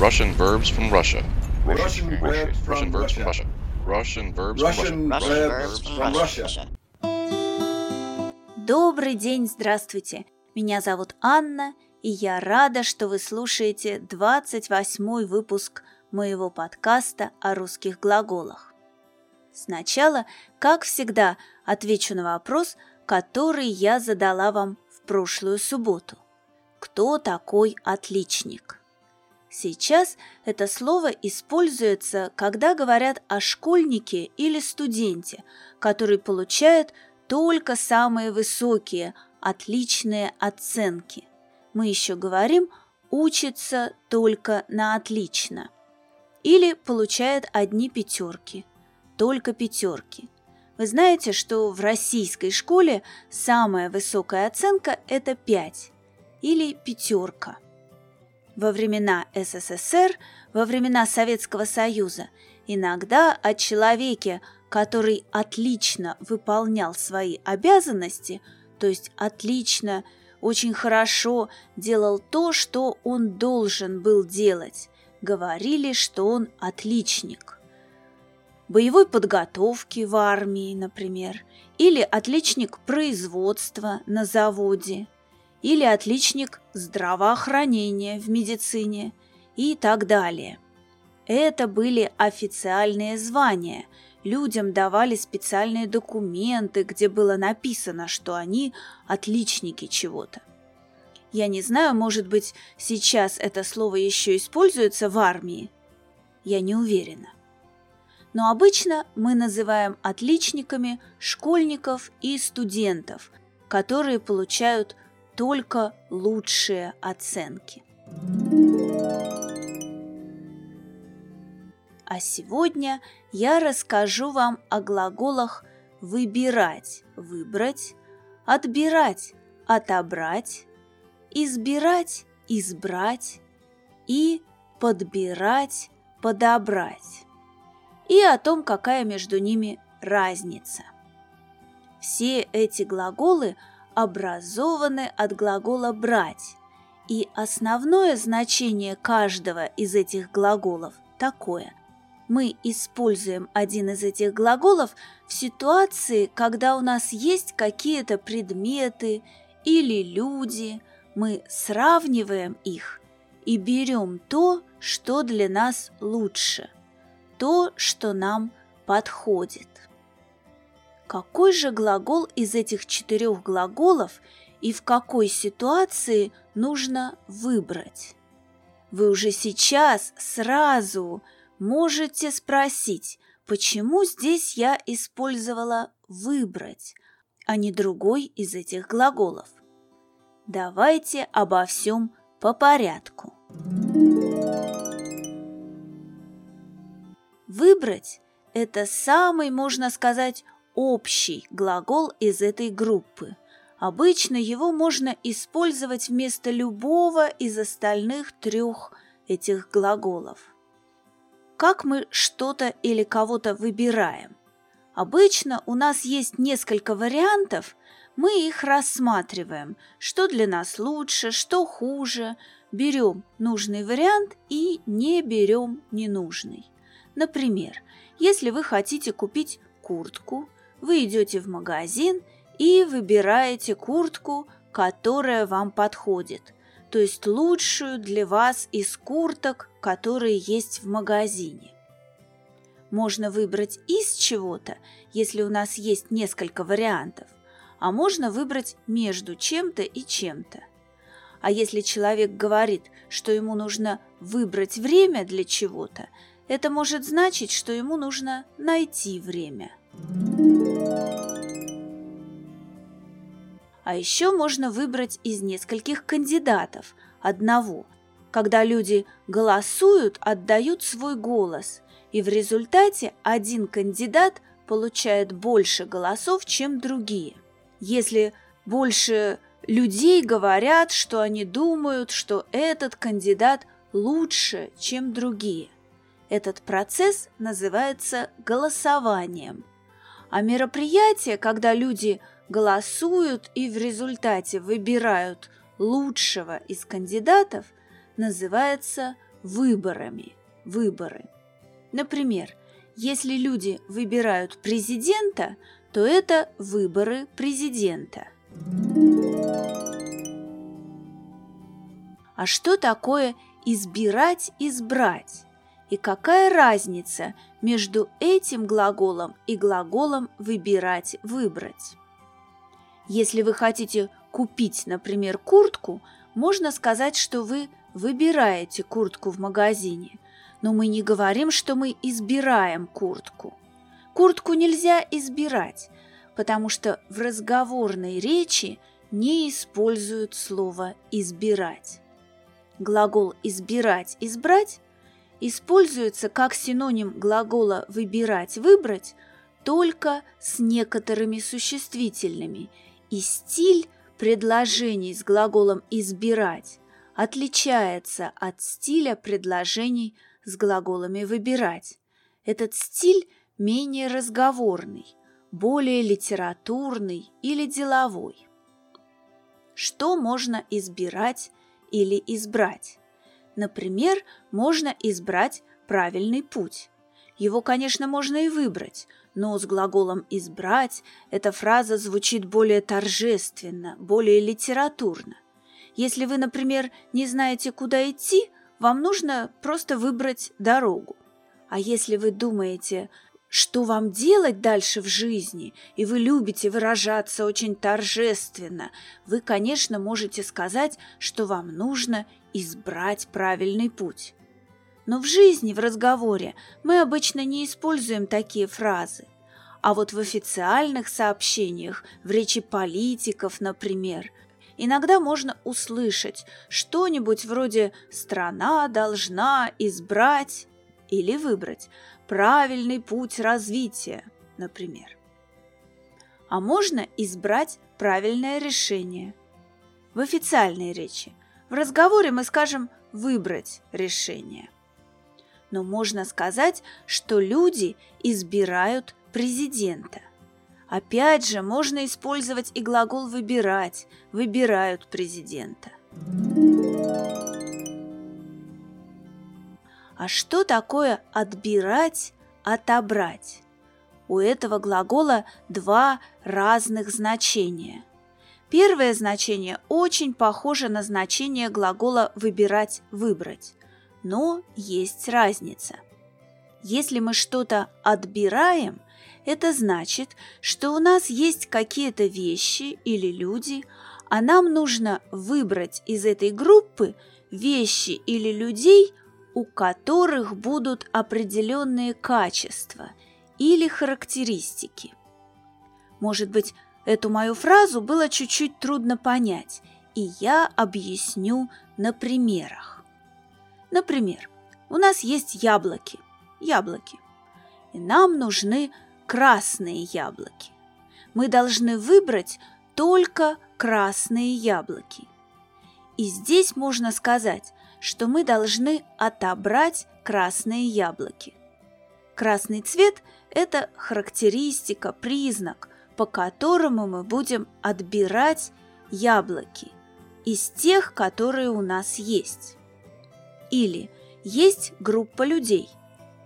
Russian verbs from Russia. Russian verbs from Russian verbs from Russia. Russia. Russian verbs from Russia. verbs from Russia. Добрый день, здравствуйте. Меня зовут Анна, и я рада, что вы слушаете 28-й выпуск моего подкаста о русских глаголах. Сначала, как всегда, отвечу на вопрос, который я задала вам в прошлую субботу. Кто такой отличник? Сейчас это слово используется, когда говорят о школьнике или студенте, который получает только самые высокие, отличные оценки. Мы еще говорим «учится только на отлично» или получает одни пятерки, только пятерки. Вы знаете, что в российской школе самая высокая оценка – это 5 или пятерка. Во времена СССР, во времена Советского Союза иногда о человеке, который отлично выполнял свои обязанности, то есть отлично, очень хорошо делал то, что он должен был делать, говорили, что он отличник боевой подготовки в армии, например, или отличник производства на заводе, или отличник здравоохранения в медицине и так далее. Это были официальные звания. Людям давали специальные документы, где было написано, что они отличники чего-то. Я не знаю, может быть, сейчас это слово еще используется в армии. Я не уверена но обычно мы называем отличниками школьников и студентов, которые получают только лучшие оценки. А сегодня я расскажу вам о глаголах выбирать – выбрать, отбирать – отобрать, избирать – избрать и подбирать – подобрать и о том, какая между ними разница. Все эти глаголы образованы от глагола «брать», и основное значение каждого из этих глаголов такое. Мы используем один из этих глаголов в ситуации, когда у нас есть какие-то предметы или люди, мы сравниваем их и берем то, что для нас лучше – то, что нам подходит. Какой же глагол из этих четырех глаголов и в какой ситуации нужно выбрать? Вы уже сейчас сразу можете спросить, почему здесь я использовала «выбрать», а не другой из этих глаголов. Давайте обо всем по порядку. Выбрать – это самый, можно сказать, общий глагол из этой группы. Обычно его можно использовать вместо любого из остальных трех этих глаголов. Как мы что-то или кого-то выбираем? Обычно у нас есть несколько вариантов, мы их рассматриваем, что для нас лучше, что хуже, берем нужный вариант и не берем ненужный. Например, если вы хотите купить куртку, вы идете в магазин и выбираете куртку, которая вам подходит, то есть лучшую для вас из курток, которые есть в магазине. Можно выбрать из чего-то, если у нас есть несколько вариантов, а можно выбрать между чем-то и чем-то. А если человек говорит, что ему нужно выбрать время для чего-то, это может значить, что ему нужно найти время. А еще можно выбрать из нескольких кандидатов одного. Когда люди голосуют, отдают свой голос, и в результате один кандидат получает больше голосов, чем другие. Если больше людей говорят, что они думают, что этот кандидат лучше, чем другие. Этот процесс называется голосованием. А мероприятие, когда люди голосуют и в результате выбирают лучшего из кандидатов, называется выборами, выборы. Например, если люди выбирают президента, то это выборы президента. А что такое избирать, избрать? И какая разница между этим глаголом и глаголом выбирать, выбрать? Если вы хотите купить, например, куртку, можно сказать, что вы выбираете куртку в магазине, но мы не говорим, что мы избираем куртку. Куртку нельзя избирать, потому что в разговорной речи не используют слово «избирать». Глагол «избирать», «избрать» используется как синоним глагола «выбирать», «выбрать» только с некоторыми существительными, и стиль предложений с глаголом «избирать» отличается от стиля предложений с глаголами «выбирать». Этот стиль менее разговорный, более литературный или деловой. Что можно избирать или избрать? Например, можно избрать правильный путь. Его, конечно, можно и выбрать, но с глаголом «избрать» эта фраза звучит более торжественно, более литературно. Если вы, например, не знаете, куда идти, вам нужно просто выбрать дорогу. А если вы думаете, что вам делать дальше в жизни, и вы любите выражаться очень торжественно, вы, конечно, можете сказать, что вам нужно избрать правильный путь. Но в жизни, в разговоре мы обычно не используем такие фразы. А вот в официальных сообщениях, в речи политиков, например, иногда можно услышать что-нибудь вроде «страна должна избрать» или выбрать правильный путь развития, например. А можно избрать правильное решение. В официальной речи в разговоре мы скажем «выбрать решение». Но можно сказать, что люди избирают президента. Опять же, можно использовать и глагол «выбирать», «выбирают президента». А что такое «отбирать», «отобрать»? У этого глагола два разных значения. Первое значение очень похоже на значение глагола «выбирать», «выбрать», но есть разница. Если мы что-то отбираем, это значит, что у нас есть какие-то вещи или люди, а нам нужно выбрать из этой группы вещи или людей, у которых будут определенные качества или характеристики. Может быть, Эту мою фразу было чуть-чуть трудно понять, и я объясню на примерах. Например, у нас есть яблоки, яблоки, и нам нужны красные яблоки. Мы должны выбрать только красные яблоки. И здесь можно сказать, что мы должны отобрать красные яблоки. Красный цвет – это характеристика, признак, по которому мы будем отбирать яблоки из тех, которые у нас есть. Или есть группа людей,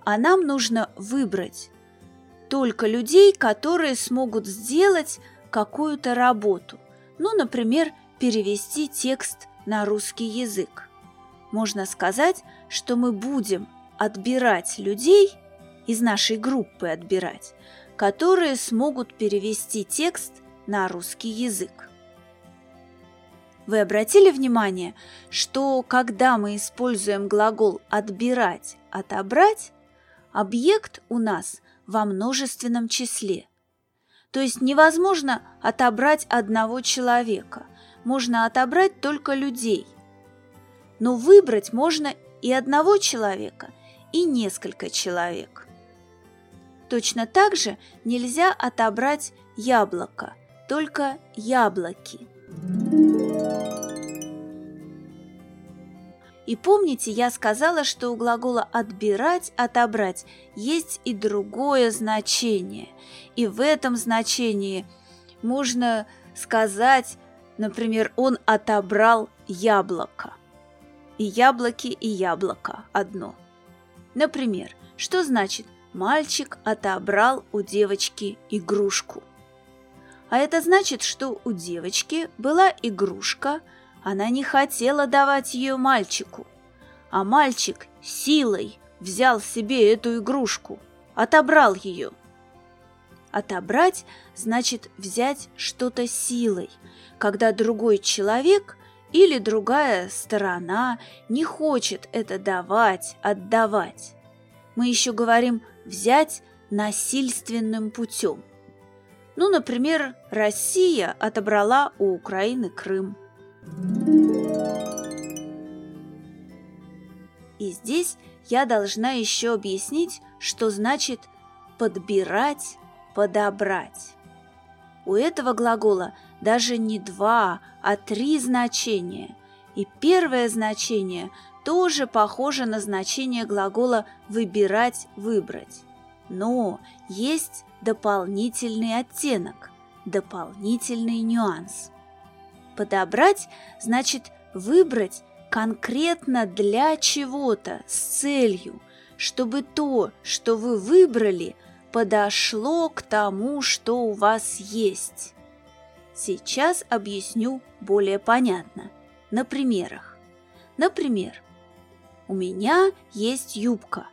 а нам нужно выбрать только людей, которые смогут сделать какую-то работу. Ну, например, перевести текст на русский язык. Можно сказать, что мы будем отбирать людей, из нашей группы отбирать, которые смогут перевести текст на русский язык. Вы обратили внимание, что когда мы используем глагол «отбирать», «отобрать», объект у нас во множественном числе. То есть невозможно отобрать одного человека, можно отобрать только людей. Но выбрать можно и одного человека, и несколько человек. Точно так же нельзя отобрать яблоко, только яблоки. И помните, я сказала, что у глагола «отбирать», «отобрать» есть и другое значение. И в этом значении можно сказать, например, «он отобрал яблоко». И яблоки и яблоко одно. Например, что значит «мальчик отобрал у девочки игрушку»? А это значит, что у девочки была игрушка, она не хотела давать ее мальчику, а мальчик силой взял себе эту игрушку, отобрал ее. Отобрать значит взять что-то силой, когда другой человек или другая сторона не хочет это давать, отдавать. Мы еще говорим «взять насильственным путем». Ну, например, Россия отобрала у Украины Крым. И здесь я должна еще объяснить, что значит «подбирать», «подобрать». У этого глагола даже не два, а три значения. И первое значение тоже похоже на значение глагола «выбирать», «выбрать». Но есть дополнительный оттенок, дополнительный нюанс. Подобрать значит выбрать конкретно для чего-то, с целью, чтобы то, что вы выбрали, подошло к тому, что у вас есть. Сейчас объясню более понятно, на примерах. Например, у меня есть юбка,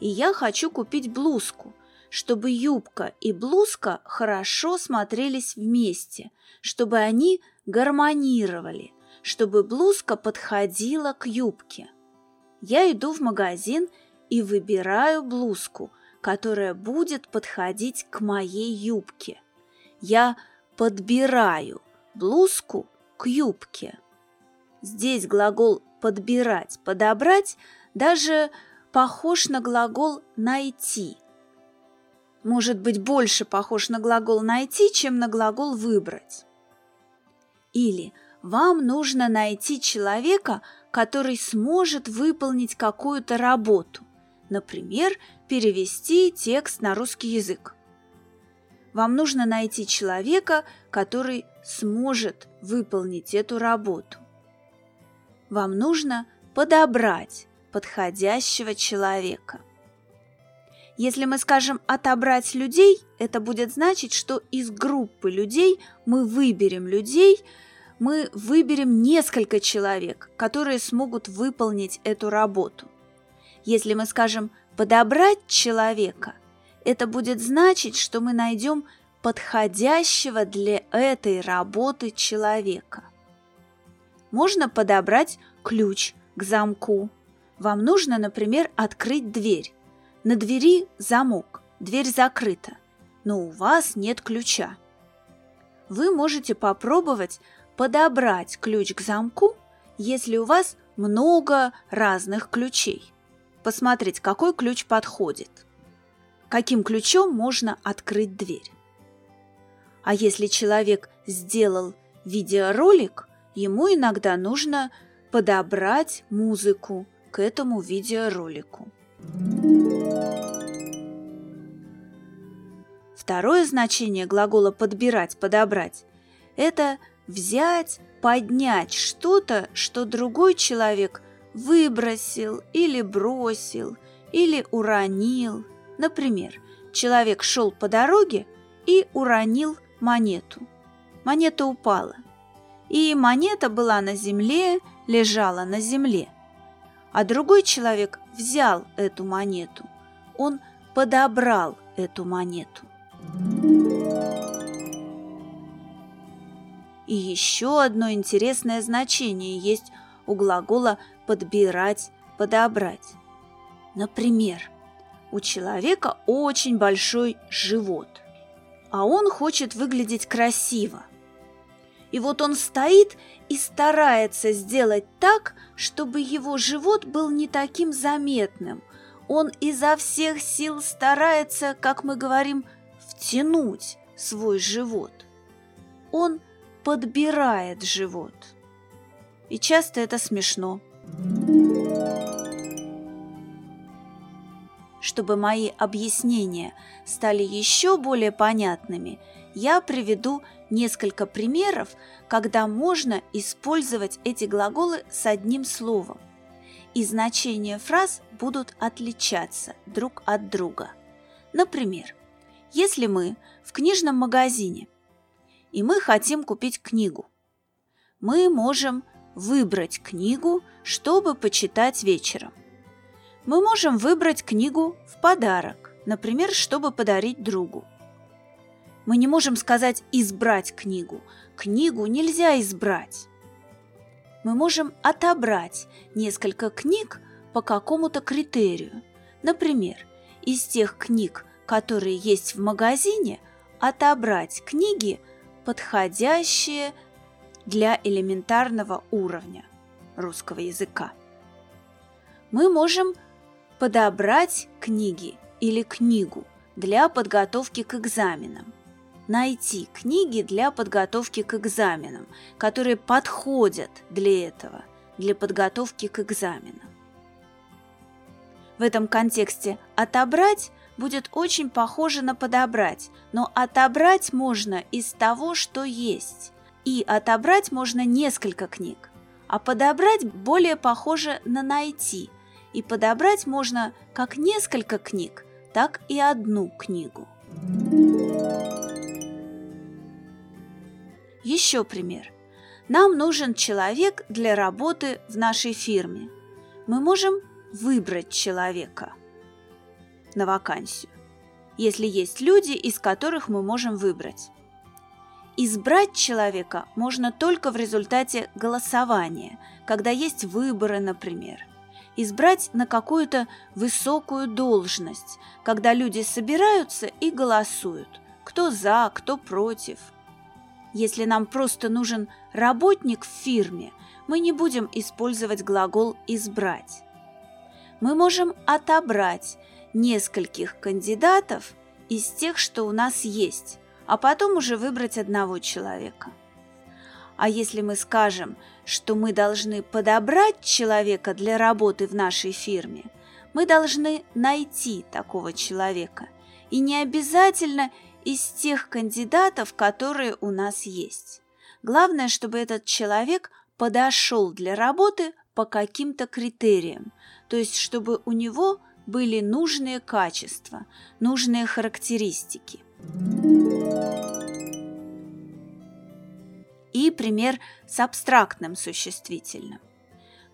и я хочу купить блузку, чтобы юбка и блузка хорошо смотрелись вместе, чтобы они гармонировали – чтобы блузка подходила к юбке. Я иду в магазин и выбираю блузку, которая будет подходить к моей юбке. Я подбираю блузку к юбке. Здесь глагол «подбирать», «подобрать» даже похож на глагол «найти». Может быть, больше похож на глагол «найти», чем на глагол «выбрать». Или вам нужно найти человека, который сможет выполнить какую-то работу, например, перевести текст на русский язык. Вам нужно найти человека, который сможет выполнить эту работу. Вам нужно подобрать подходящего человека. Если мы скажем «отобрать людей», это будет значить, что из группы людей мы выберем людей, мы выберем несколько человек, которые смогут выполнить эту работу. Если мы скажем «подобрать человека», это будет значить, что мы найдем подходящего для этой работы человека. Можно подобрать ключ к замку. Вам нужно, например, открыть дверь. На двери замок, дверь закрыта, но у вас нет ключа. Вы можете попробовать подобрать ключ к замку, если у вас много разных ключей. Посмотреть, какой ключ подходит. Каким ключом можно открыть дверь. А если человек сделал видеоролик, ему иногда нужно подобрать музыку к этому видеоролику. Второе значение глагола «подбирать», «подобрать» – это взять, поднять что-то, что другой человек выбросил или бросил, или уронил. Например, человек шел по дороге и уронил монету. Монета упала. И монета была на земле, лежала на земле. А другой человек взял эту монету. Он подобрал эту монету. И еще одно интересное значение есть у глагола «подбирать», «подобрать». Например, у человека очень большой живот, а он хочет выглядеть красиво. И вот он стоит и старается сделать так, чтобы его живот был не таким заметным. Он изо всех сил старается, как мы говорим, втянуть свой живот. Он – подбирает живот. И часто это смешно. Чтобы мои объяснения стали еще более понятными, я приведу несколько примеров, когда можно использовать эти глаголы с одним словом. и значения фраз будут отличаться друг от друга. Например, если мы в книжном магазине и мы хотим купить книгу, мы можем выбрать книгу, чтобы почитать вечером. Мы можем выбрать книгу в подарок, например, чтобы подарить другу. Мы не можем сказать «избрать книгу». Книгу нельзя избрать. Мы можем отобрать несколько книг по какому-то критерию. Например, из тех книг, которые есть в магазине, отобрать книги, подходящие для элементарного уровня русского языка. Мы можем подобрать книги или книгу для подготовки к экзаменам. Найти книги для подготовки к экзаменам, которые подходят для этого, для подготовки к экзаменам. В этом контексте «отобрать» будет очень похоже на «подобрать», но отобрать можно из того, что есть. И отобрать можно несколько книг, а подобрать более похоже на «найти», и подобрать можно как несколько книг, так и одну книгу. Еще пример. Нам нужен человек для работы в нашей фирме. Мы можем выбрать человека на вакансию, если есть люди, из которых мы можем выбрать. Избрать человека можно только в результате голосования, когда есть выборы, например. Избрать на какую-то высокую должность, когда люди собираются и голосуют, кто за, кто против. Если нам просто нужен работник в фирме, мы не будем использовать глагол «избрать». Мы можем отобрать нескольких кандидатов из тех, что у нас есть, а потом уже выбрать одного человека. А если мы скажем, что мы должны подобрать человека для работы в нашей фирме, мы должны найти такого человека. И не обязательно из тех кандидатов, которые у нас есть. Главное, чтобы этот человек подошел для работы по каким-то критериям, то есть чтобы у него были нужные качества, нужные характеристики. И пример с абстрактным существительным.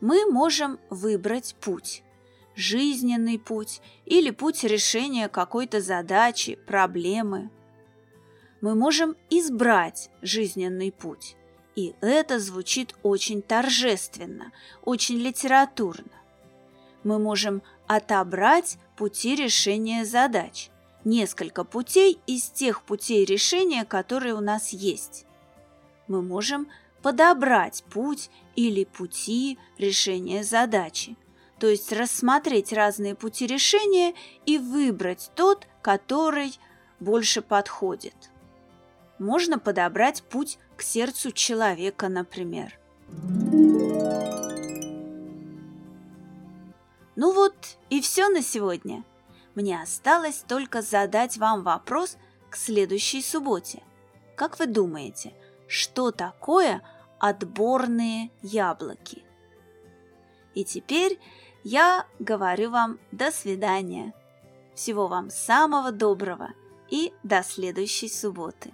Мы можем выбрать путь – жизненный путь или путь решения какой-то задачи, проблемы. Мы можем избрать жизненный путь, и это звучит очень торжественно, очень литературно. Мы можем отобрать пути решения задач. Несколько путей из тех путей решения, которые у нас есть. Мы можем подобрать путь или пути решения задачи, то есть рассмотреть разные пути решения и выбрать тот, который больше подходит. Можно подобрать путь к сердцу человека, например. Ну вот и все на сегодня. Мне осталось только задать вам вопрос к следующей субботе. Как вы думаете, что такое отборные яблоки? И теперь я говорю вам до свидания. Всего вам самого доброго и до следующей субботы.